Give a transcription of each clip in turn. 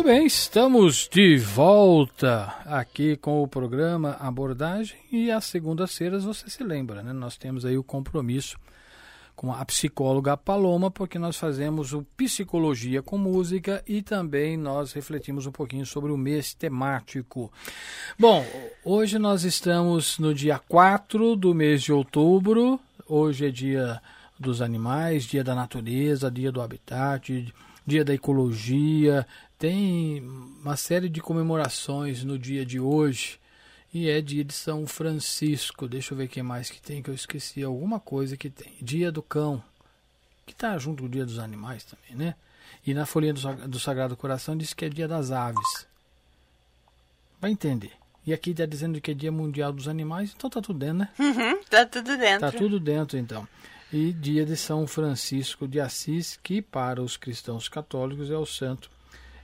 Muito bem, estamos de volta aqui com o programa Abordagem e às segundas-feiras você se lembra, né? Nós temos aí o compromisso com a psicóloga Paloma, porque nós fazemos o Psicologia com Música e também nós refletimos um pouquinho sobre o mês temático. Bom, hoje nós estamos no dia 4 do mês de outubro, hoje é dia dos animais, dia da natureza, dia do habitat, dia da ecologia, tem uma série de comemorações no dia de hoje e é dia de São Francisco. Deixa eu ver o que mais que tem, que eu esqueci alguma coisa que tem. Dia do Cão, que está junto com o Dia dos Animais também, né? E na folhinha do, do Sagrado Coração diz que é dia das aves. Vai entender. E aqui está dizendo que é dia mundial dos animais, então tá tudo dentro, né? Uhum, tá tudo dentro. Tá tudo dentro, então. E dia de São Francisco de Assis, que para os cristãos católicos é o santo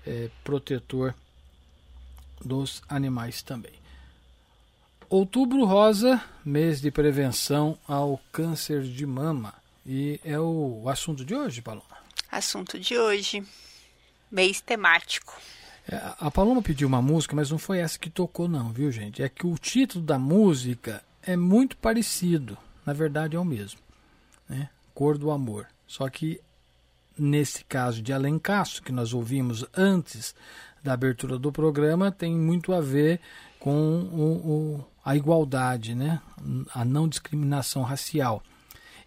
é, protetor dos animais também. Outubro Rosa, mês de prevenção ao câncer de mama. E é o assunto de hoje, Paloma. Assunto de hoje, mês temático. É, a Paloma pediu uma música, mas não foi essa que tocou, não, viu, gente? É que o título da música é muito parecido. Na verdade, é o mesmo. Né? Cor do Amor. Só que, nesse caso de Alencaço, que nós ouvimos antes da abertura do programa, tem muito a ver com o, o a igualdade, né? a não discriminação racial.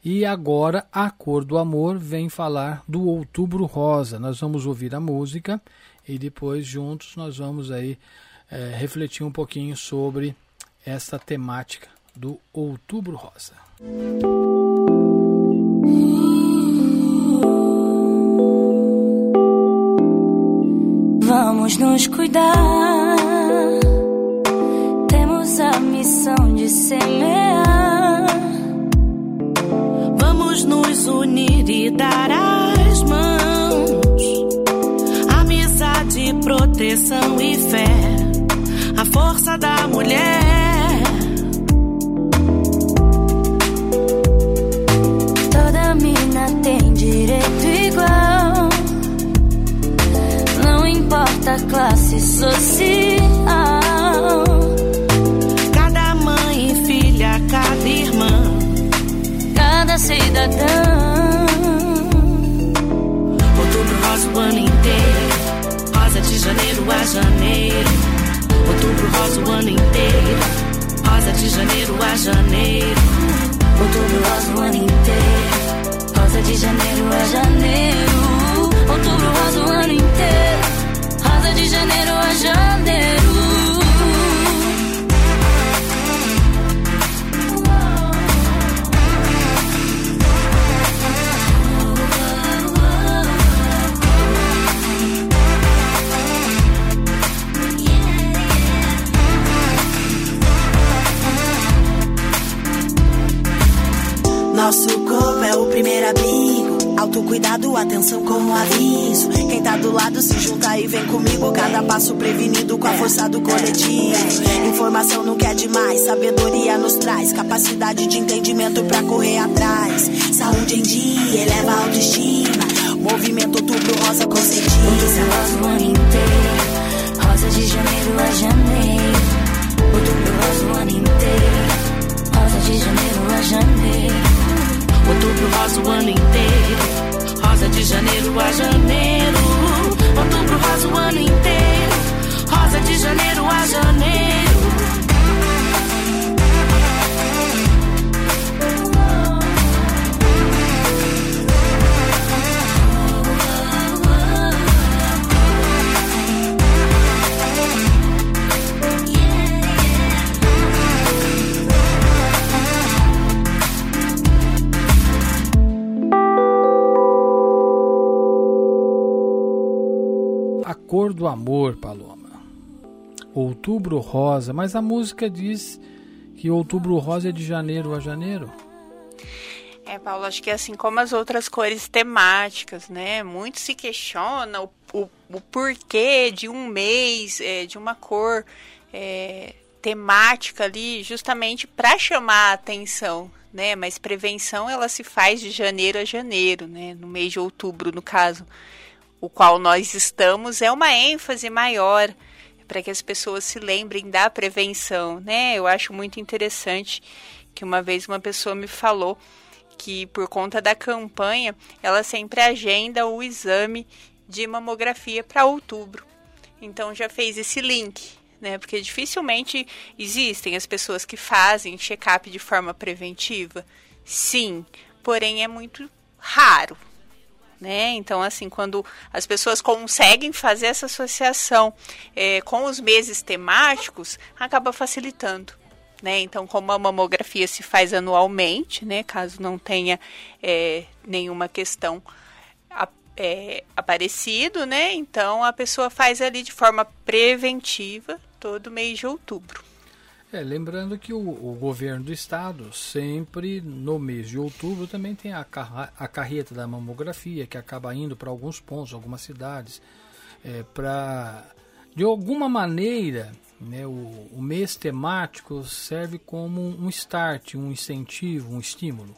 E agora a Cor do Amor vem falar do Outubro Rosa. Nós vamos ouvir a música e depois juntos nós vamos aí é, refletir um pouquinho sobre essa temática do Outubro Rosa. Vamos nos cuidar a missão de semear. Vamos nos unir e dar as mãos. Amizade, proteção e fé. A força da mulher. Classe social. cidadão. Outubro rosa o ano inteiro, rosa de janeiro a janeiro. Outubro rosa o ano inteiro, rosa de janeiro a janeiro. Outubro rosa o ano inteiro, rosa de janeiro a janeiro. Outubro rosa o ano inteiro, janeiro a janeiro. Nosso corpo é o primeiro abrigo. Autocuidado, atenção como aviso. Quem tá do lado se e vem comigo. Cada passo prevenido com a força do coletivo. Informação não quer demais, sabedoria nos traz. Capacidade de entendimento pra correr atrás. Saúde em dia, eleva a autoestima. Movimento outubro rosa consentido. Rosa o ano inteiro. Rosa de janeiro a janeiro. Outubro rosa o ano inteiro. Rosa de janeiro a janeiro. Outubro rosa o ano inteiro. Rosa de janeiro a janeiro. Outubro rosa o ano inteiro. Rosa de janeiro a janeiro. Do Amor, Paloma. Outubro Rosa, mas a música diz que Outubro Rosa é de janeiro a janeiro. É, Paulo, acho que assim como as outras cores temáticas, né? Muito se questiona o, o, o porquê de um mês, é, de uma cor é, temática ali, justamente para chamar a atenção, né? Mas prevenção ela se faz de janeiro a janeiro, né? No mês de outubro, no caso. O qual nós estamos é uma ênfase maior para que as pessoas se lembrem da prevenção, né? Eu acho muito interessante que uma vez uma pessoa me falou que por conta da campanha, ela sempre agenda o exame de mamografia para outubro. Então já fez esse link, né? Porque dificilmente existem as pessoas que fazem check-up de forma preventiva. Sim, porém é muito raro, né? Então, assim, quando as pessoas conseguem fazer essa associação é, com os meses temáticos, acaba facilitando. Né? Então, como a mamografia se faz anualmente, né? caso não tenha é, nenhuma questão é, aparecido, né? Então a pessoa faz ali de forma preventiva todo mês de outubro. É, lembrando que o, o, governo do estado sempre no mês de outubro também tem a, a carreta da mamografia que acaba indo para alguns pontos, algumas cidades, é, para de alguma maneira né, o, o mês temático serve como um start, um incentivo, um estímulo.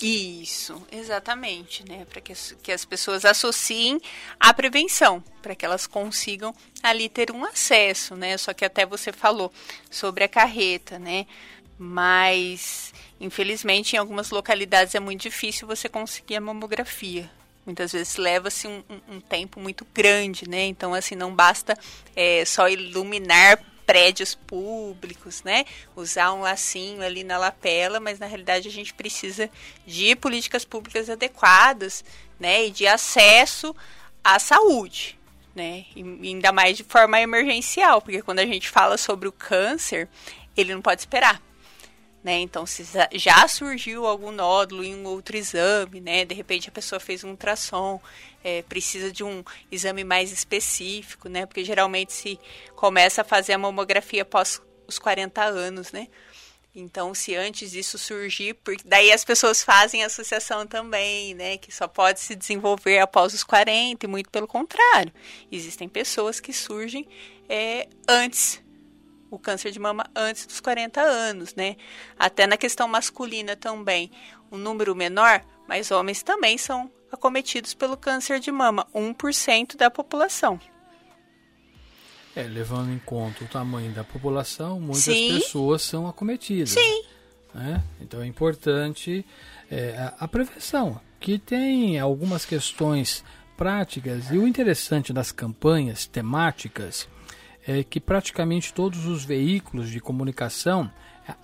Isso, exatamente, né? Para que, que as pessoas associem à prevenção, para que elas consigam ali ter um acesso, né? Só que até você falou sobre a carreta, né? Mas, infelizmente, em algumas localidades é muito difícil você conseguir a mamografia. Muitas vezes leva-se um, um, tempo muito grande, né? Então, assim, não basta é, só iluminar prédios públicos, né? Usar um lacinho ali na lapela, mas na realidade a gente precisa de políticas públicas adequadas, né? E de acesso à saúde, né? E ainda mais de forma emergencial, porque quando a gente fala sobre o câncer, ele não pode esperar. Né? Então, se já surgiu algum nódulo em um outro exame, né? De repente a pessoa fez um ultrassom, é, precisa de um exame mais específico, né? Porque geralmente se começa a fazer a mamografia após os 40 anos, né? Então, se antes disso surgir, porque daí as pessoas fazem associação também, né? Que só pode se desenvolver após os 40, e muito pelo contrário. Existem pessoas que surgem é, antes o câncer de mama antes dos 40 anos, né? Até na questão masculina também, um número menor, mas homens também são acometidos pelo câncer de mama, 1% da população. É, levando em conta o tamanho da população, muitas Sim. pessoas são acometidas. Sim. Né? Então é importante é, a, a prevenção, que tem algumas questões práticas e o interessante das campanhas temáticas é que praticamente todos os veículos de comunicação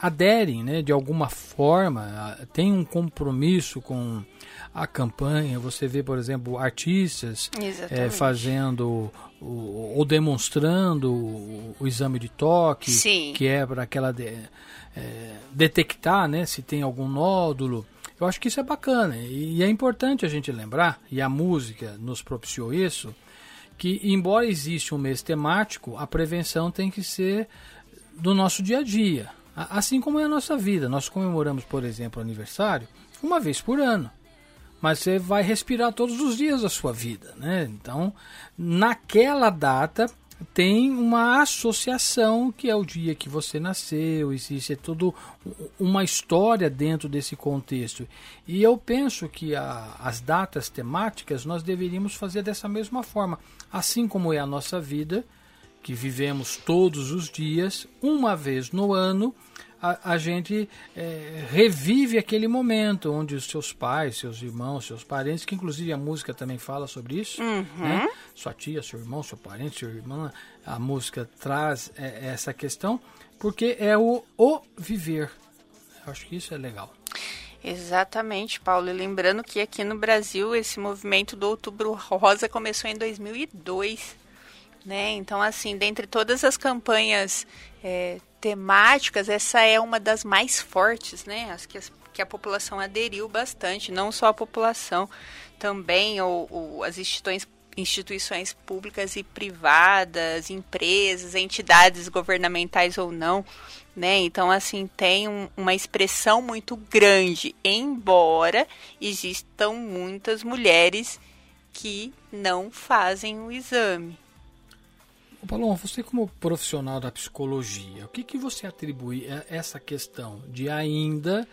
aderem né, de alguma forma, tem um compromisso com a campanha. Você vê, por exemplo, artistas é, fazendo ou demonstrando o, o, exame de toque, Sim. que é para aquela de, é, detectar né, se tem algum nódulo. Eu acho que isso é bacana e é importante a gente lembrar, e a música nos propiciou isso, que embora exista um mês temático, a prevenção tem que ser do nosso dia a dia. Assim como é a nossa vida. Nós comemoramos, por exemplo, aniversário uma vez por ano. Mas você vai respirar todos os dias da sua vida, né? Então, naquela data tem uma associação que é o dia que você nasceu, existe tudo uma história dentro desse contexto. E eu penso que a, as datas temáticas nós deveríamos fazer dessa mesma forma, assim como é a nossa vida, que vivemos todos os dias, uma vez no ano, a, a gente é, revive aquele momento onde os seus pais, seus irmãos, seus parentes, que inclusive a música também fala sobre isso, uhum. né? sua tia, seu irmão, seu parente, sua irmã, a música traz é, essa questão, porque é o, o viver. Eu acho que isso é legal. Exatamente, Paulo. E lembrando que aqui no Brasil esse movimento do Outubro Rosa começou em 2002, né? Então, assim, dentre todas as campanhas é, temáticas, essa é uma das mais fortes, né? As que, as, que a população aderiu bastante, não só a população, também ou, ou as instituições instituições públicas e privadas, empresas, entidades governamentais ou não, né? Então, assim, tem um, uma expressão muito grande, embora existam muitas mulheres que não fazem o exame. Paloma, você como profissional da psicologia, o que, que você atribui a essa questão de ainda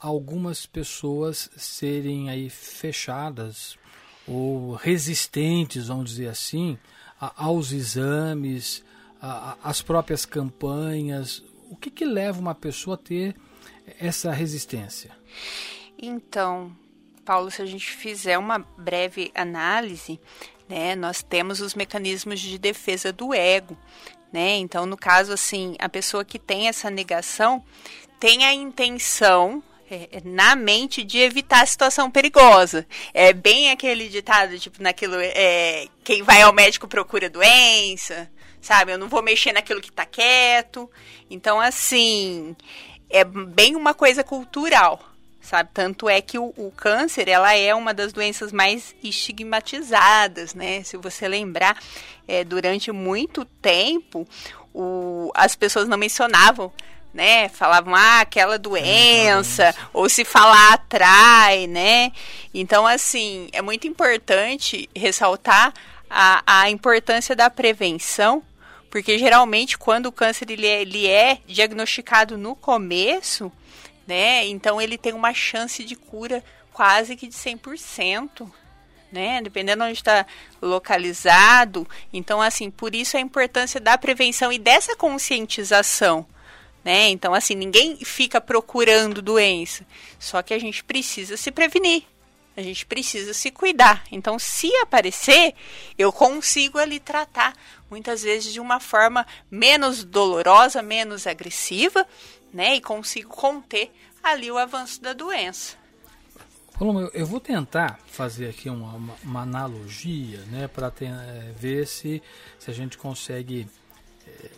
algumas pessoas serem aí fechadas ou resistentes, vamos dizer assim, aos exames, as próprias campanhas? O que, que leva uma pessoa a ter essa resistência? Então, Paulo, se a gente fizer uma breve análise, né, nós temos os mecanismos de defesa do ego, né? Então, no caso assim, a pessoa que tem essa negação tem a intenção é, é, na mente de evitar a situação perigosa. É bem aquele ditado, tipo, naquilo, é, quem vai ao médico procura doença, sabe? Eu não vou mexer naquilo que tá quieto. Então, assim, é bem uma coisa cultural, sabe? Tanto é que o, o, câncer, ela é uma das doenças mais estigmatizadas, né? Se você lembrar, é, durante muito tempo, o, as pessoas não mencionavam né? Falavam, ah, aquela doença, ou se falar atrai, né? Então, assim, é muito importante ressaltar a, a importância da prevenção, porque geralmente quando o câncer ele é, ele é diagnosticado no começo, né? Então ele tem uma chance de cura quase que de 100%. Né? Dependendo onde está localizado. Então, assim, por isso a importância da prevenção e dessa conscientização, né? Então, assim, ninguém fica procurando doença. Só que a gente precisa se prevenir. A gente precisa se cuidar. Então, se aparecer, eu consigo ali tratar, muitas vezes de uma forma menos dolorosa, menos agressiva, né? E consigo conter ali o avanço da doença. Paloma, eu vou tentar fazer aqui uma, uma, analogia, né, para é, ver se, se a gente consegue é,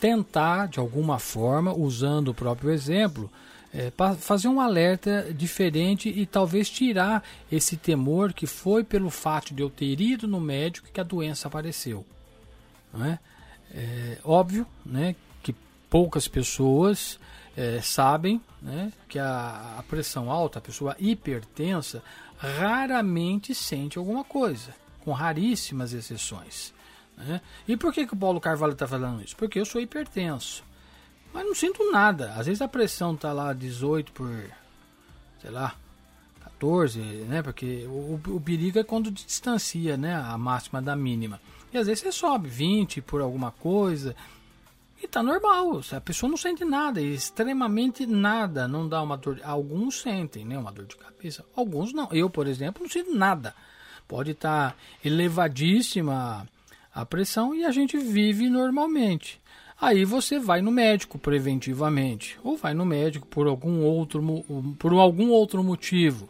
tentar, de alguma forma, usando o próprio exemplo, é, fazer um alerta diferente e talvez tirar esse temor que foi pelo fato de eu ter ido no médico que a doença apareceu. Não é? é óbvio né, que poucas pessoas é, sabem né, que a, a, pressão alta, a pessoa hipertensa, raramente sente alguma coisa, com raríssimas exceções. Né? E por que, que o Paulo Carvalho está falando isso? Porque eu sou hipertenso. Mas não sinto nada. Às vezes a pressão está lá 18 por, sei lá, 14, né? Porque o, o perigo é quando distancia né? a máxima da mínima. E às vezes você sobe 20 por alguma coisa. E tá normal, a pessoa não sente nada, extremamente nada, não dá uma dor. Alguns sentem, né, uma dor de cabeça. Alguns não. Eu, por exemplo, não sinto nada. Pode estar tá elevadíssima a pressão e a gente vive normalmente. Aí você vai no médico preventivamente, ou vai no médico por algum outro, por algum outro motivo.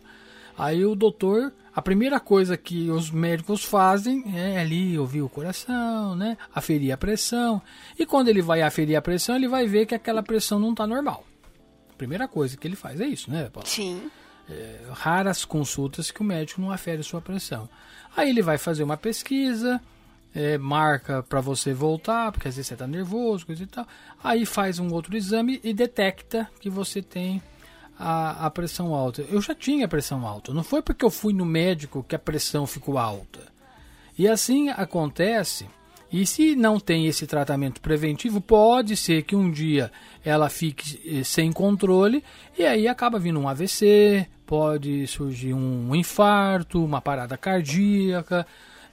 Aí o doutor a primeira coisa que os médicos fazem é ali ouvir o coração, né? Aferir a pressão. E quando ele vai aferir a pressão, ele vai ver que aquela pressão não está normal. A primeira coisa que ele faz é isso, né, Paulo? Sim. É, raras consultas que o médico não afere sua pressão. Aí ele vai fazer uma pesquisa, é, marca para você voltar, porque às vezes você está nervoso, coisa e tal. Aí faz um outro exame e detecta que você tem a, a pressão alta. Eu já tinha pressão alta. Não foi porque eu fui no médico que a pressão ficou alta. E assim acontece. E se não tem esse tratamento preventivo, pode ser que um dia ela fique eh, sem controle e aí acaba vindo um AVC, pode surgir um infarto, uma parada cardíaca.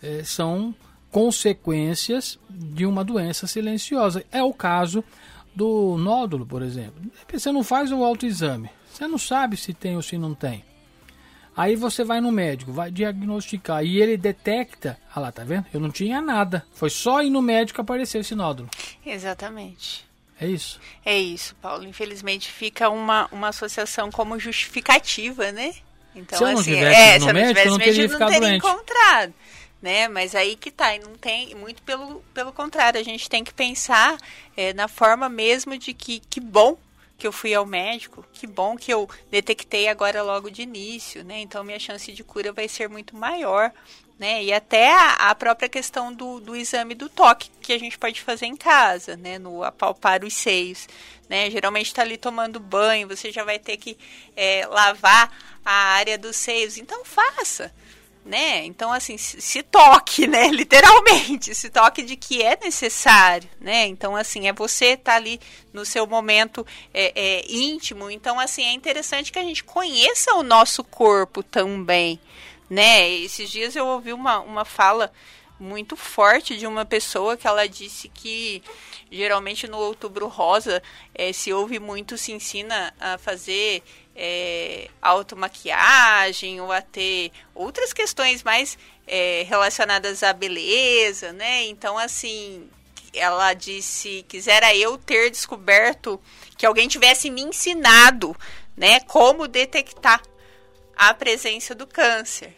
É, são consequências de uma doença silenciosa. É o caso do nódulo, por exemplo. Você não faz o autoexame, você não sabe se tem ou se não tem. Aí você vai no médico, vai diagnosticar e ele detecta. Ah lá, tá vendo? Eu não tinha nada. Foi só ir no médico que apareceu esse nódulo. Exatamente. É isso? É isso, Paulo. Infelizmente fica uma, uma associação como justificativa, né? Então, se eu não assim, tivesse é, no médico, eu não teria ficado doente. encontrado. Né? Mas aí que tá, e não tem, muito pelo, pelo contrário, a gente tem que pensar é, na forma mesmo de que, que bom que eu fui ao médico, que bom que eu detectei agora logo de início, né? Então minha chance de cura vai ser muito maior, né? E até a, a própria questão do, do exame do toque que a gente pode fazer em casa, né? No apalpar os seios, né? Geralmente está ali tomando banho, você já vai ter que é, lavar a área dos seios, então faça né? Então, assim, se, toque, né? Literalmente, se toque de que é necessário, né? Então, assim, é você estar tá ali no seu momento é, é, íntimo. Então, assim, é interessante que a gente conheça o nosso corpo também, né? Esses dias eu ouvi uma, uma fala muito forte de uma pessoa que ela disse que geralmente no outubro rosa é, se ouve muito, se ensina a fazer é, automaquiagem ou a ter outras questões mais é, relacionadas à beleza, né? Então, assim, ela disse: quisera eu ter descoberto que alguém tivesse me ensinado, né, como detectar a presença do câncer.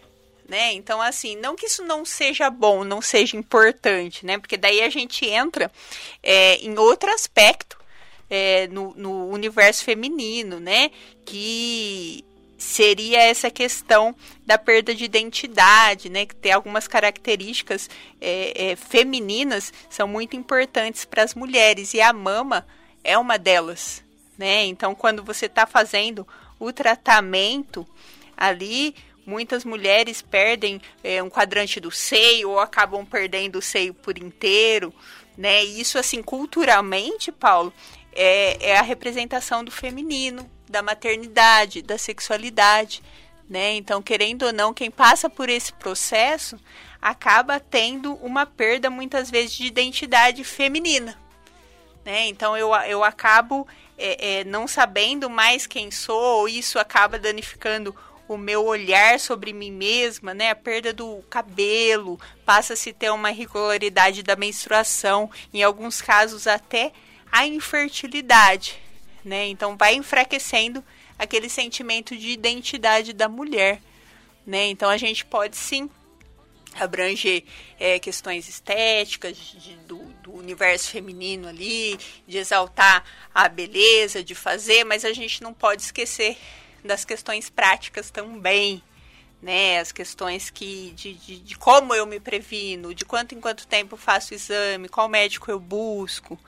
Né? Então, assim, não que isso não seja bom, não seja importante, né? Porque daí a gente entra é, em outro aspecto é, no, no universo feminino, né? Que seria essa questão da perda de identidade, né? Que tem algumas características é, é, femininas são muito importantes para as mulheres e a mama é uma delas, né? Então, quando você está fazendo o tratamento ali, muitas mulheres perdem é, um quadrante do seio ou acabam perdendo o seio por inteiro, né? Isso, assim, culturalmente, Paulo, é, é a representação do feminino, da maternidade, da sexualidade, né? Então, querendo ou não, quem passa por esse processo acaba tendo uma perda muitas vezes de identidade feminina, né? Então, eu, eu acabo é, é, não sabendo mais quem sou, isso acaba danificando o meu olhar sobre mim mesma, né? A perda do cabelo, passa-se ter uma irregularidade da menstruação, em alguns casos até a infertilidade, né? Então vai enfraquecendo aquele sentimento de identidade da mulher, né? Então a gente pode sim abranger é, questões estéticas de, do, do, universo feminino ali, de exaltar a beleza, de fazer, mas a gente não pode esquecer das questões práticas também, né? As questões que de, de, de como eu me previno, de quanto em quanto tempo faço exame, qual médico eu busco,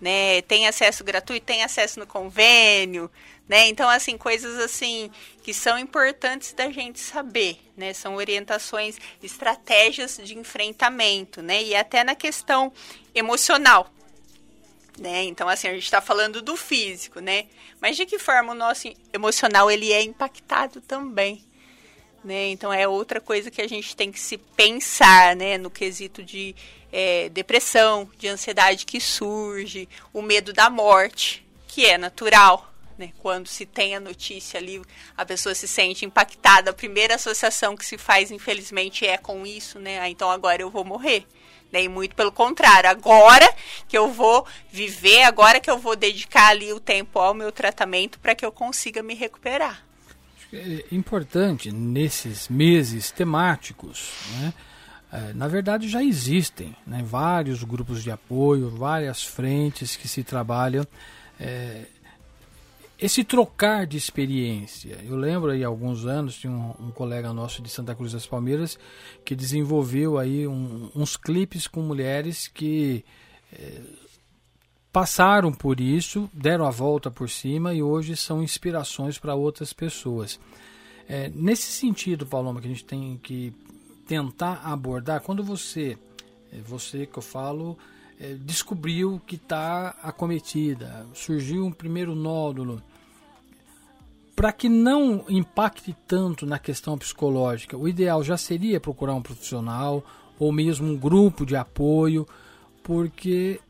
né? Tem acesso gratuito, tem acesso no convênio, né? Então, assim, coisas assim que são importantes da gente saber, né? São orientações, estratégias de enfrentamento, né? E até na questão emocional, né? Então, assim, a gente está falando do físico, né? Mas de que forma o nosso emocional ele é impactado também, né? Então, é outra coisa que a gente tem que se pensar, né? No quesito de é, depressão, de ansiedade que surge, o medo da morte, que é natural. Né? Quando se tem a notícia ali, a pessoa se sente impactada. A primeira associação que se faz, infelizmente, é com isso, né? Ah, então agora eu vou morrer. Né? E muito pelo contrário, agora que eu vou viver, agora que eu vou dedicar ali o tempo ao meu tratamento para que eu consiga me recuperar. É importante nesses meses temáticos, né? É, na verdade já existem né, vários grupos de apoio, várias frentes que se trabalham. É, esse trocar de experiência. Eu lembro aí há alguns anos, tinha um, um, colega nosso de Santa Cruz das Palmeiras que desenvolveu aí um, uns clipes com mulheres que é, passaram por isso, deram a volta por cima e hoje são inspirações para outras pessoas. É, nesse sentido, Paloma, que a gente tem que tentar abordar quando você, é, você que eu falo, é, descobriu que está acometida, surgiu um primeiro nódulo, para que não impacte tanto na questão psicológica, o ideal já seria procurar um profissional ou mesmo um grupo de apoio, porque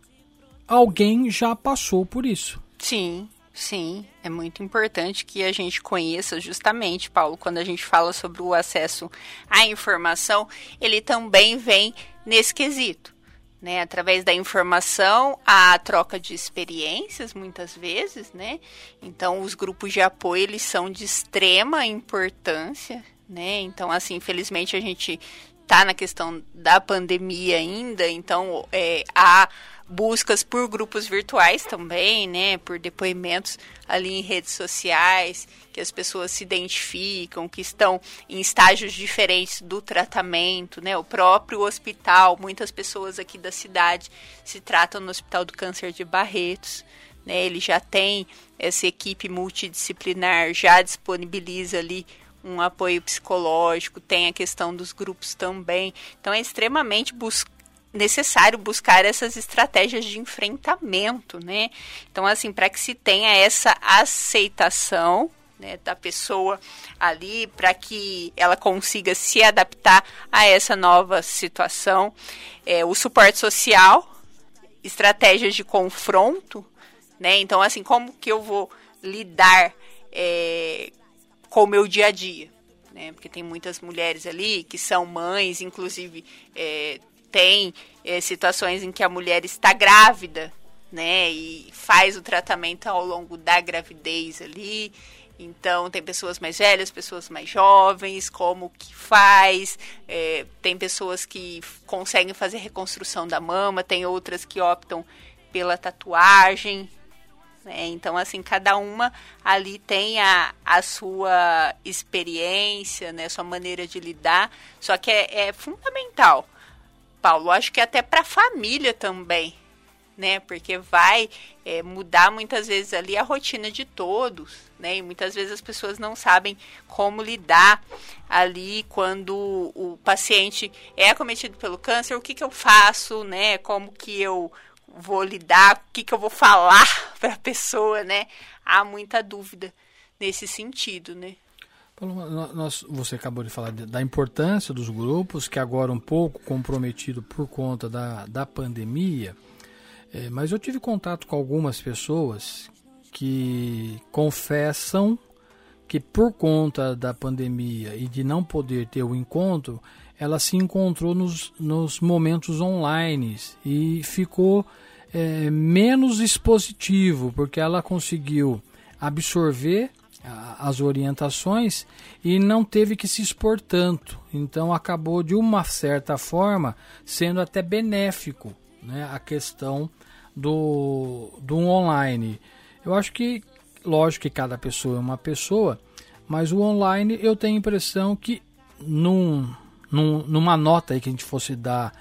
alguém já passou por isso. Sim, Sim, é muito importante que a gente conheça justamente, Paulo, quando a gente fala sobre o acesso à informação, ele também vem nesse quesito. Né, através da informação, a troca de experiências, muitas vezes, né? Então, os grupos de apoio, eles são de extrema importância, né? Então, assim, infelizmente, a gente está na questão da pandemia ainda, então, é, há buscas por grupos virtuais também, né, por depoimentos ali em redes sociais, que as pessoas se identificam, que estão em estágios diferentes do tratamento, né, o próprio hospital, muitas pessoas aqui da cidade se tratam no Hospital do Câncer de Barretos, né, ele já tem essa equipe multidisciplinar, já disponibiliza ali um apoio psicológico, tem a questão dos grupos também. Então é extremamente buscado necessário buscar essas estratégias de enfrentamento, né? Então, assim, para que se tenha essa aceitação, né, da pessoa ali para que ela consiga se adaptar a essa nova situação. É, o suporte social, estratégias de confronto, né? Então, assim, como que eu vou lidar é, com o meu dia a dia? Né? Porque tem muitas mulheres ali que são mães, inclusive é, tem é, situações em que a mulher está grávida, né? E faz o tratamento ao longo da gravidez ali. Então, tem pessoas mais velhas, pessoas mais jovens, como que faz. É, tem pessoas que conseguem fazer reconstrução da mama, tem outras que optam pela tatuagem. Né? Então, assim, cada uma ali tem a, a sua experiência, né? sua maneira de lidar. Só que é, é fundamental, Paulo, acho que até para a família também né? Porque vai é, mudar muitas vezes ali a rotina de todos, né? E muitas vezes as pessoas não sabem como lidar ali quando o paciente é acometido pelo câncer, o que, que eu faço, né? Como que eu vou lidar, o que, que eu vou falar para a pessoa, né? Há muita dúvida nesse sentido, né? Nós, você acabou de falar da importância dos grupos, que agora um pouco comprometido por conta da, da pandemia, é, mas eu tive contato com algumas pessoas que confessam que por conta da pandemia e de não poder ter o encontro, ela se encontrou nos, nos momentos online e ficou é, menos expositivo, porque ela conseguiu absorver as orientações e não teve que se expor tanto. Então acabou de uma certa forma sendo até benéfico né, a questão do, do online. Eu acho que, lógico que cada pessoa é uma pessoa, mas o online eu tenho a impressão que num, num, numa nota aí que a gente fosse dar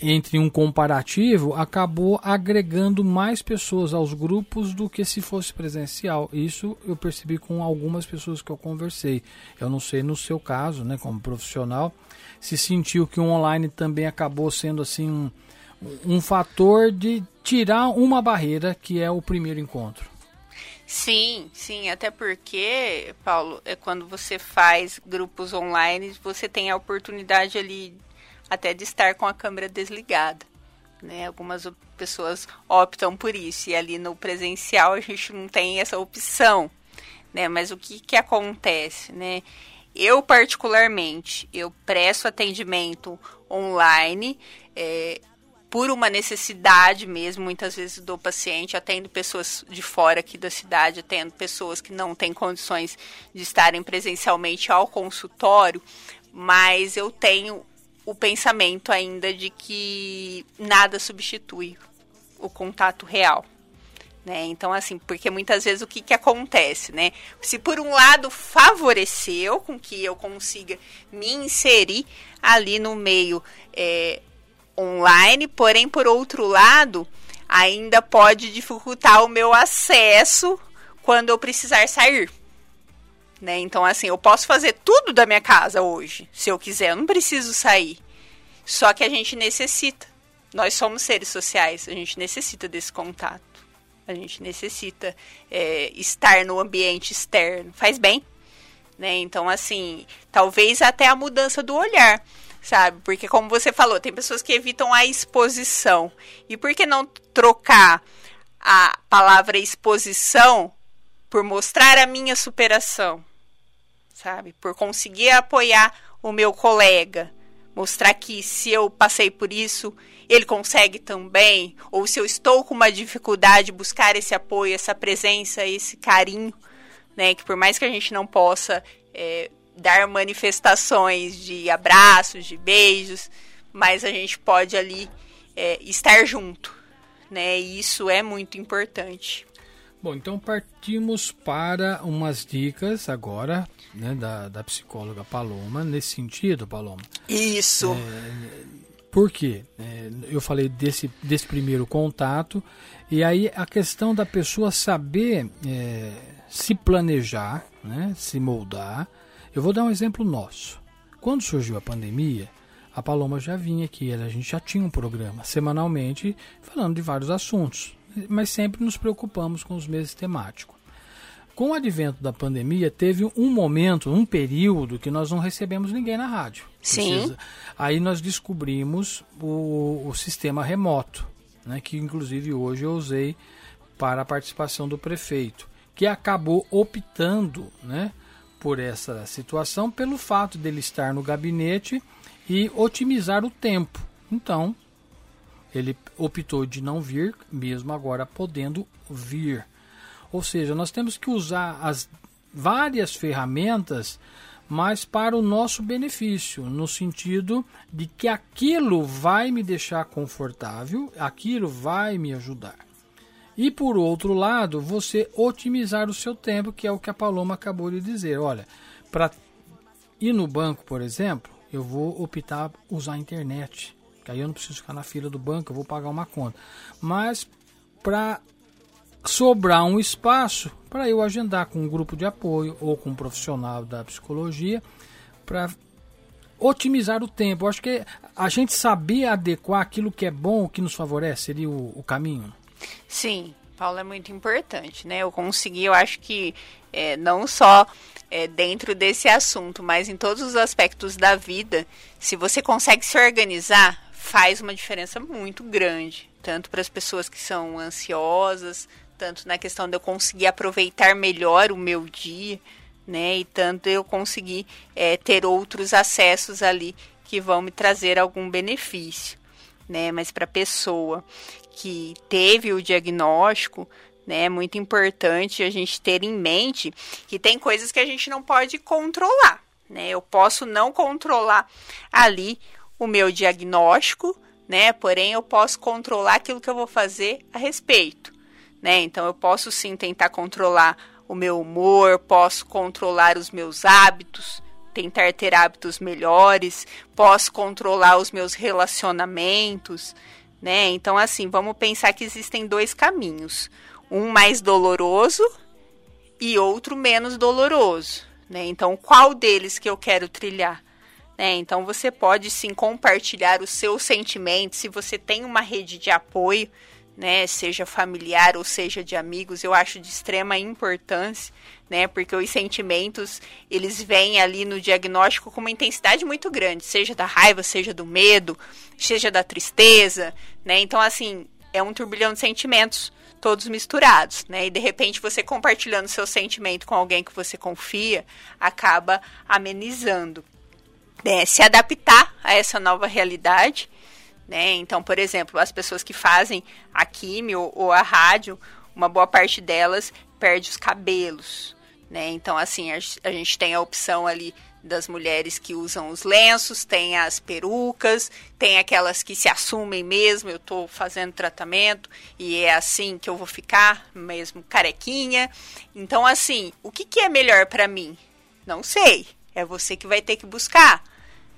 entre um comparativo, acabou agregando mais pessoas aos grupos do que se fosse presencial. Isso eu percebi com algumas pessoas que eu conversei. Eu não sei no seu caso, né, como profissional, se sentiu que o online também acabou sendo assim um, um fator de tirar uma barreira que é o primeiro encontro. Sim, sim, até porque, Paulo, é quando você faz grupos online, você tem a oportunidade ali até de estar com a câmera desligada. Né? Algumas pessoas optam por isso, e ali no presencial a gente não tem essa opção. Né? Mas o que, que acontece? Né? Eu, particularmente, eu presto atendimento online. É, por uma necessidade mesmo, muitas vezes do paciente, atendo pessoas de fora aqui da cidade, atendo pessoas que não têm condições de estarem presencialmente ao consultório, mas eu tenho o pensamento ainda de que nada substitui o contato real. Né? Então, assim, porque muitas vezes o que, que acontece, né? Se por um lado favoreceu com que eu consiga me inserir ali no meio é, online, porém, por outro lado, ainda pode dificultar o meu acesso quando eu precisar sair. Né? Então, assim, eu posso fazer tudo da minha casa hoje, se eu quiser, eu não preciso sair. Só que a gente necessita. Nós somos seres sociais, a gente necessita desse contato. A gente necessita é, estar no ambiente externo. Faz bem. Né? Então, assim, talvez até a mudança do olhar sabe? Porque, como você falou, tem pessoas que evitam a exposição. E por que não trocar a palavra exposição por mostrar a minha superação, sabe? Por conseguir apoiar o meu colega, mostrar que se eu passei por isso, ele consegue também, ou se eu estou com uma dificuldade, buscar esse apoio, essa presença, esse carinho, né? Que por mais que a gente não possa é, dar manifestações de abraços, de beijos, mas a gente pode ali é, estar junto, né? E isso é muito importante. Bom, então partimos para umas dicas agora, né, da, da psicóloga Paloma, nesse sentido, Paloma. Isso. É, por quê? É, eu falei desse, desse primeiro contato, e aí a questão da pessoa saber é, se planejar, né, se moldar, eu vou dar um exemplo nosso. Quando surgiu a pandemia, a Paloma já vinha aqui, a gente já tinha um programa semanalmente falando de vários assuntos, mas sempre nos preocupamos com os meses temáticos. Com o advento da pandemia, teve um momento, um período que nós não recebemos ninguém na rádio. Sim. Precisa- Aí nós descobrimos o, o sistema remoto, né, que inclusive hoje eu usei para a participação do prefeito, que acabou optando né, por essa situação pelo fato dele estar no gabinete e otimizar o tempo. Então, ele optou de não vir, mesmo agora podendo vir. Ou seja, nós temos que usar as várias ferramentas, mas para o nosso benefício, no sentido de que aquilo vai me deixar confortável, aquilo vai me ajudar. E por outro lado, você otimizar o seu tempo, que é o que a Paloma acabou de dizer. Olha, para ir no banco, por exemplo, eu vou optar usar a internet. Que aí eu não preciso ficar na fila do banco, eu vou pagar uma conta. Mas para sobrar um espaço para eu agendar com um grupo de apoio ou com um profissional da psicologia para otimizar o tempo. Eu acho que a gente saber adequar aquilo que é bom, que nos favorece, seria o, o caminho. Sim, Paulo é muito importante, né? Eu consegui, eu acho que é, não só é, dentro desse assunto, mas em todos os aspectos da vida, se você consegue se organizar, faz uma diferença muito grande, tanto para as pessoas que são ansiosas, tanto na questão de eu conseguir aproveitar melhor o meu dia, né? E tanto eu conseguir é, ter outros acessos ali que vão me trazer algum benefício, né? Mas para a pessoa que teve o diagnóstico, né, é muito importante a gente ter em mente que tem coisas que a gente não pode controlar, né? Eu posso não controlar ali o meu diagnóstico, né? Porém, eu posso controlar aquilo que eu vou fazer a respeito, né? Então, eu posso sim tentar controlar o meu humor, posso controlar os meus hábitos, tentar ter hábitos melhores, posso controlar os meus relacionamentos, né? Então, assim, vamos pensar que existem dois caminhos: um mais doloroso e outro menos doloroso, né? Então, qual deles que eu quero trilhar? Né? Então, você pode sim compartilhar os seus sentimentos, se você tem uma rede de apoio, né, seja familiar ou seja de amigos, eu acho de extrema importância, né, porque os sentimentos, eles vêm ali no diagnóstico com uma intensidade muito grande, seja da raiva, seja do medo, seja da tristeza, né, então assim, é um turbilhão de sentimentos, todos misturados, né, e de repente você compartilhando seu sentimento com alguém que você confia, acaba amenizando, né, se adaptar a essa nova realidade, né? Então, por exemplo, as pessoas que fazem a químio ou a rádio, uma boa parte delas perde os cabelos, né? Então, assim, a, a gente tem a opção ali das mulheres que usam os lenços, tem as perucas, tem aquelas que se assumem mesmo, eu estou fazendo tratamento e é assim que eu vou ficar, mesmo carequinha. Então, assim, o que, que é melhor para mim? Não sei. É você que vai ter que buscar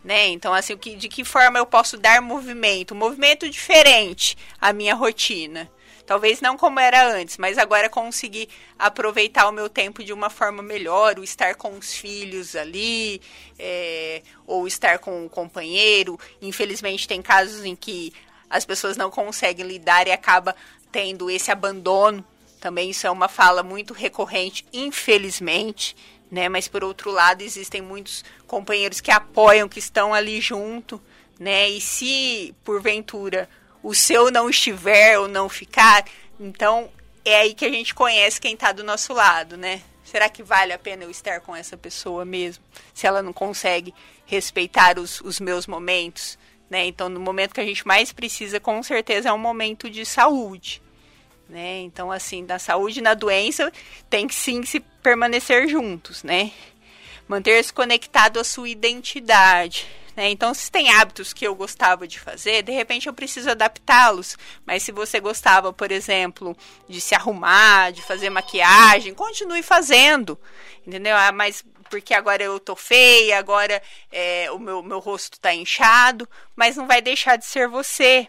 né? Então, assim, que, de que forma eu posso dar movimento, um movimento diferente à minha rotina. Talvez não como era antes, mas agora conseguir aproveitar o meu tempo de uma forma melhor, o estar com os filhos ali, é, ou estar com o companheiro. Infelizmente, tem casos em que as pessoas não conseguem lidar e acaba tendo esse abandono. Também isso é uma fala muito recorrente, infelizmente né? Mas por outro lado, existem muitos companheiros que apoiam, que estão ali junto, né? E se porventura o seu não estiver ou não ficar, então é aí que a gente conhece quem está do nosso lado, né? Será que vale a pena eu estar com essa pessoa mesmo? Se ela não consegue respeitar os, os meus momentos, né? Então, no momento que a gente mais precisa, com certeza, é um momento de saúde, né? Então, assim, na saúde e na doença, tem que sim se permanecer juntos, né? Manter-se conectado à sua identidade. Né? Então, se tem hábitos que eu gostava de fazer, de repente eu preciso adaptá-los. Mas se você gostava, por exemplo, de se arrumar, de fazer maquiagem, continue fazendo. Entendeu? Ah, mas porque agora eu tô feia, agora é, o meu, meu rosto tá inchado, mas não vai deixar de ser você.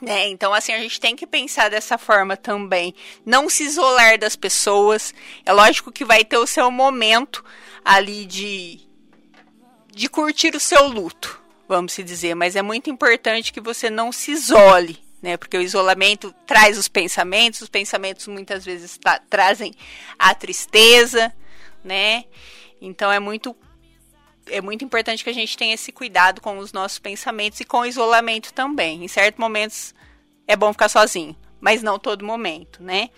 Né? Então, assim, a gente tem que pensar dessa forma também. Não se isolar das pessoas. É lógico que vai ter o seu momento ali de, de curtir o seu luto, vamos se dizer. Mas é muito importante que você não se isole, né? Porque o isolamento traz os pensamentos, os pensamentos muitas vezes trazem a tristeza, né? Então é muito é muito importante que a gente tenha esse cuidado com os nossos pensamentos e com o isolamento também. Em certos momentos é bom ficar sozinho, mas não todo momento, né?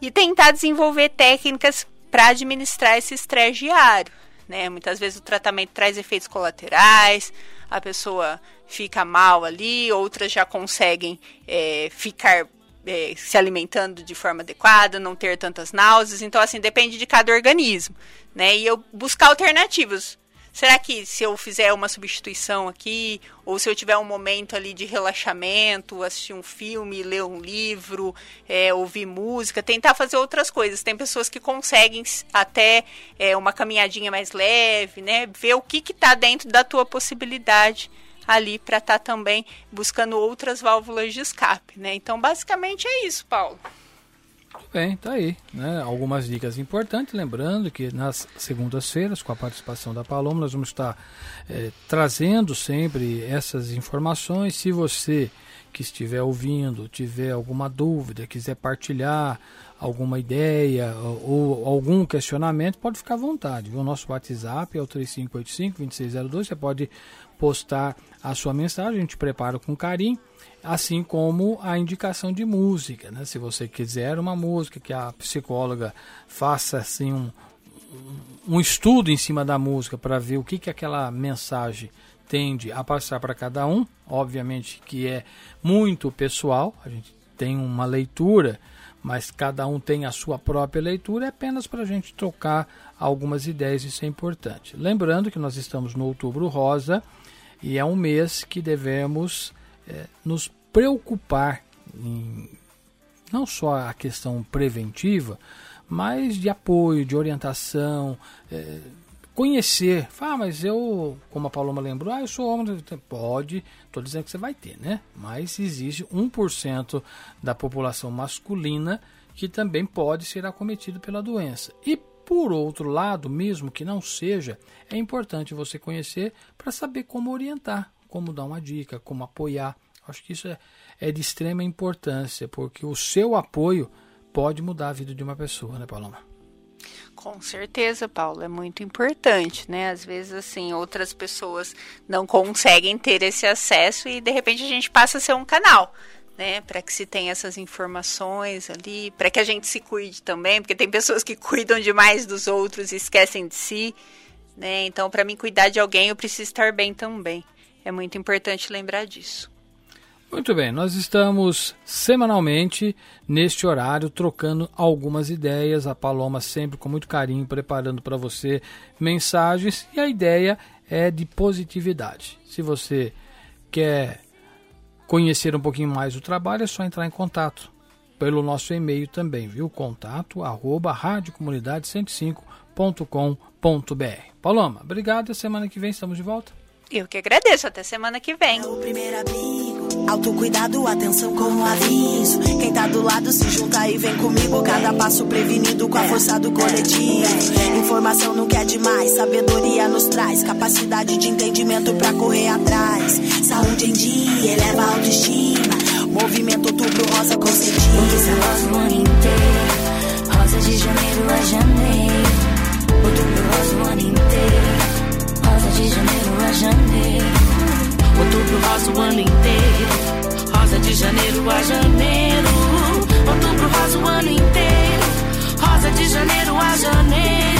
E tentar desenvolver técnicas para administrar esse estresse diário, né? Muitas vezes o tratamento traz efeitos colaterais, a pessoa fica mal ali, outras já conseguem é, ficar é, se alimentando de forma adequada, não ter tantas náuseas. Então, assim, depende de cada organismo, né? E eu buscar alternativas. Será que se eu fizer uma substituição aqui, ou se eu tiver um momento ali de relaxamento, assistir um filme, ler um livro, é, ouvir música, tentar fazer outras coisas. Tem pessoas que conseguem até é, uma caminhadinha mais leve, né? Ver o que está dentro da tua possibilidade ali para estar tá também buscando outras válvulas de escape, né? Então, basicamente é isso, Paulo. Bem, tá aí, né? Algumas dicas importantes, lembrando que nas segundas-feiras, com a participação da Paloma, nós vamos estar é, trazendo sempre essas informações. Se você que estiver ouvindo tiver alguma dúvida, quiser partilhar alguma ideia ou, ou algum questionamento, pode ficar à vontade. O nosso WhatsApp é o 3585-2602. Você pode postar a sua mensagem, a gente prepara com carinho assim como a indicação de música, né? Se você quiser uma música que a psicóloga faça assim um, um estudo em cima da música para ver o que que aquela mensagem tende a passar para cada um, obviamente que é muito pessoal, a gente tem uma leitura, mas cada um tem a sua própria leitura, é apenas para a gente trocar algumas ideias, isso é importante. Lembrando que nós estamos no Outubro Rosa e é um mês que devemos é, nos preocupar em não só a questão preventiva, mas de apoio, de orientação, é, conhecer. Ah, mas eu, como a Paloma lembrou, ah, eu sou homem. Pode, estou dizendo que você vai ter, né? Mas existe 1% da população masculina que também pode ser acometido pela doença. E por outro lado, mesmo que não seja, é importante você conhecer para saber como orientar, como dar uma dica, como apoiar. Acho que isso é, é de extrema importância, porque o seu apoio pode mudar a vida de uma pessoa, né, Paloma? Com certeza, Paulo, é muito importante, né? Às vezes, assim, outras pessoas não conseguem ter esse acesso e de repente a gente passa a ser um canal, né? Para que se tenha essas informações ali, para que a gente se cuide também, porque tem pessoas que cuidam demais dos outros e esquecem de si, né? Então, para mim cuidar de alguém, eu preciso estar bem também. É muito importante lembrar disso. Muito bem, nós estamos semanalmente neste horário trocando algumas ideias. A Paloma sempre com muito carinho preparando para você mensagens e a ideia é de positividade. Se você quer conhecer um pouquinho mais o trabalho, é só entrar em contato pelo nosso e-mail também, viu? Contato arroba radiocomunidade105.com.br. Paloma, obrigado e a semana que vem estamos de volta. Eu que agradeço, até semana que vem. Autocuidado, atenção com o aviso. Quem tá do lado se junta e vem comigo. Cada passo prevenido com a força do coletivo. Informação não quer demais, sabedoria nos traz. Capacidade de entendimento pra correr atrás. Saúde em dia, eleva a autoestima. Movimento outubro rosa com sentido. rosa o ano inteiro. Rosa de janeiro a janeiro. Outubro rosa o ano inteiro. Rosa de janeiro a janeiro. Outubro rosa o ano inteiro. Rosa de janeiro a janeiro. Outubro rosa o ano inteiro. Rosa de janeiro a janeiro.